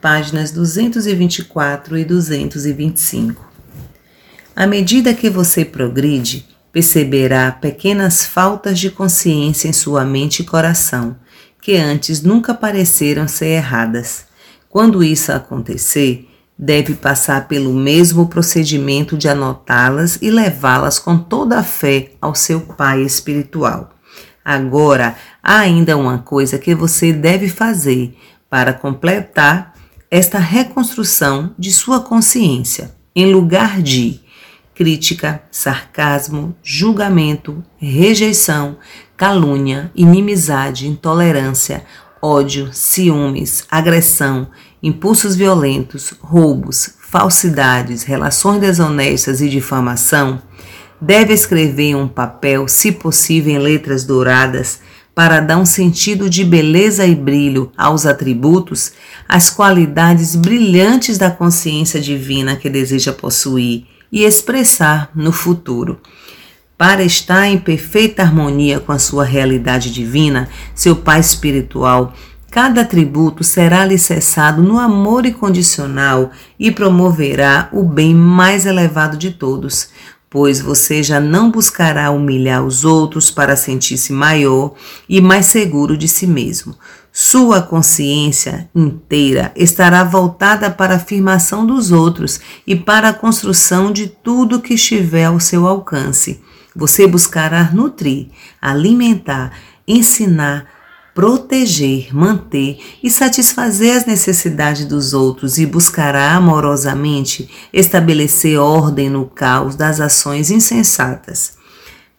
páginas 224 e 225. À medida que você progride, perceberá pequenas faltas de consciência em sua mente e coração, que antes nunca pareceram ser erradas. Quando isso acontecer, deve passar pelo mesmo procedimento de anotá-las e levá-las com toda a fé ao seu Pai espiritual. Agora, há ainda uma coisa que você deve fazer para completar esta reconstrução de sua consciência. Em lugar de crítica, sarcasmo, julgamento, rejeição, calúnia, inimizade, intolerância, ódio, ciúmes, agressão, impulsos violentos, roubos, falsidades, relações desonestas e difamação, deve escrever um papel, se possível em letras douradas, para dar um sentido de beleza e brilho aos atributos, as qualidades brilhantes da consciência divina que deseja possuir e expressar no futuro. Para estar em perfeita harmonia com a sua realidade divina, seu Pai espiritual, cada atributo será alicerçado no amor incondicional e promoverá o bem mais elevado de todos, pois você já não buscará humilhar os outros para sentir-se maior e mais seguro de si mesmo. Sua consciência inteira estará voltada para a afirmação dos outros e para a construção de tudo que estiver ao seu alcance. Você buscará nutrir, alimentar, ensinar, proteger, manter e satisfazer as necessidades dos outros e buscará amorosamente estabelecer ordem no caos das ações insensatas.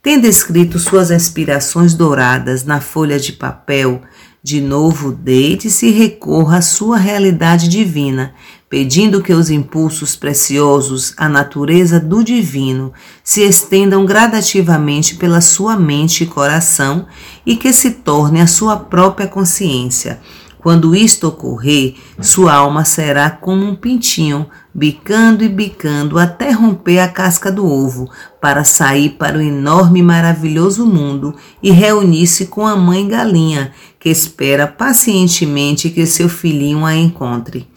Tendo escrito suas aspirações douradas na folha de papel, de novo deite-se e recorra à sua realidade divina, pedindo que os impulsos preciosos, a natureza do divino, se estendam gradativamente pela sua mente e coração e que se torne a sua própria consciência quando isto ocorrer, sua alma será como um pintinho, bicando e bicando até romper a casca do ovo, para sair para o enorme e maravilhoso mundo e reunir-se com a mãe galinha, que espera pacientemente que seu filhinho a encontre.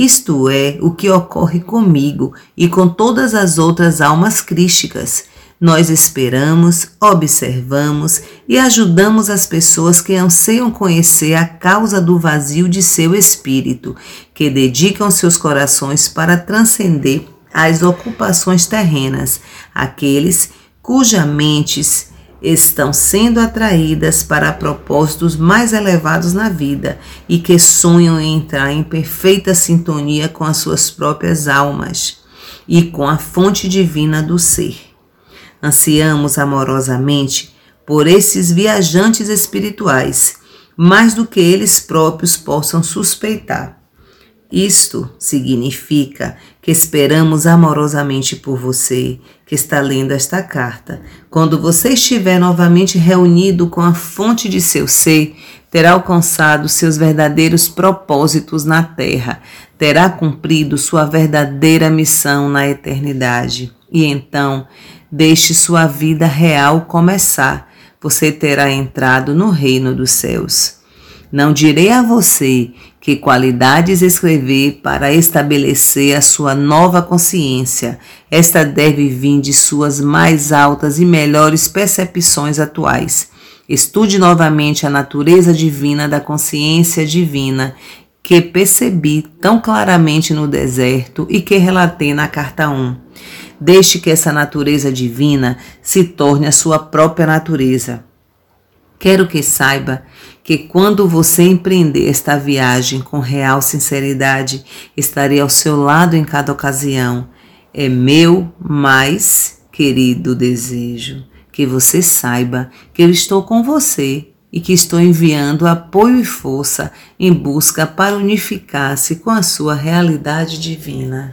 Isto é o que ocorre comigo e com todas as outras almas crísticas. Nós esperamos, observamos e ajudamos as pessoas que anseiam conhecer a causa do vazio de seu espírito, que dedicam seus corações para transcender as ocupações terrenas, aqueles cujas mentes estão sendo atraídas para propósitos mais elevados na vida e que sonham em entrar em perfeita sintonia com as suas próprias almas e com a fonte divina do ser. Ansiamos amorosamente por esses viajantes espirituais, mais do que eles próprios possam suspeitar. Isto significa que esperamos amorosamente por você que está lendo esta carta. Quando você estiver novamente reunido com a fonte de seu ser, terá alcançado seus verdadeiros propósitos na terra, terá cumprido sua verdadeira missão na eternidade. E então Deixe sua vida real começar. Você terá entrado no reino dos céus. Não direi a você que qualidades escrever para estabelecer a sua nova consciência. Esta deve vir de suas mais altas e melhores percepções atuais. Estude novamente a natureza divina da consciência divina que percebi tão claramente no deserto e que relatei na carta 1. Deixe que essa natureza divina se torne a sua própria natureza. Quero que saiba que quando você empreender esta viagem com real sinceridade, estarei ao seu lado em cada ocasião. É meu mais querido desejo que você saiba que eu estou com você e que estou enviando apoio e força em busca para unificar-se com a sua realidade divina.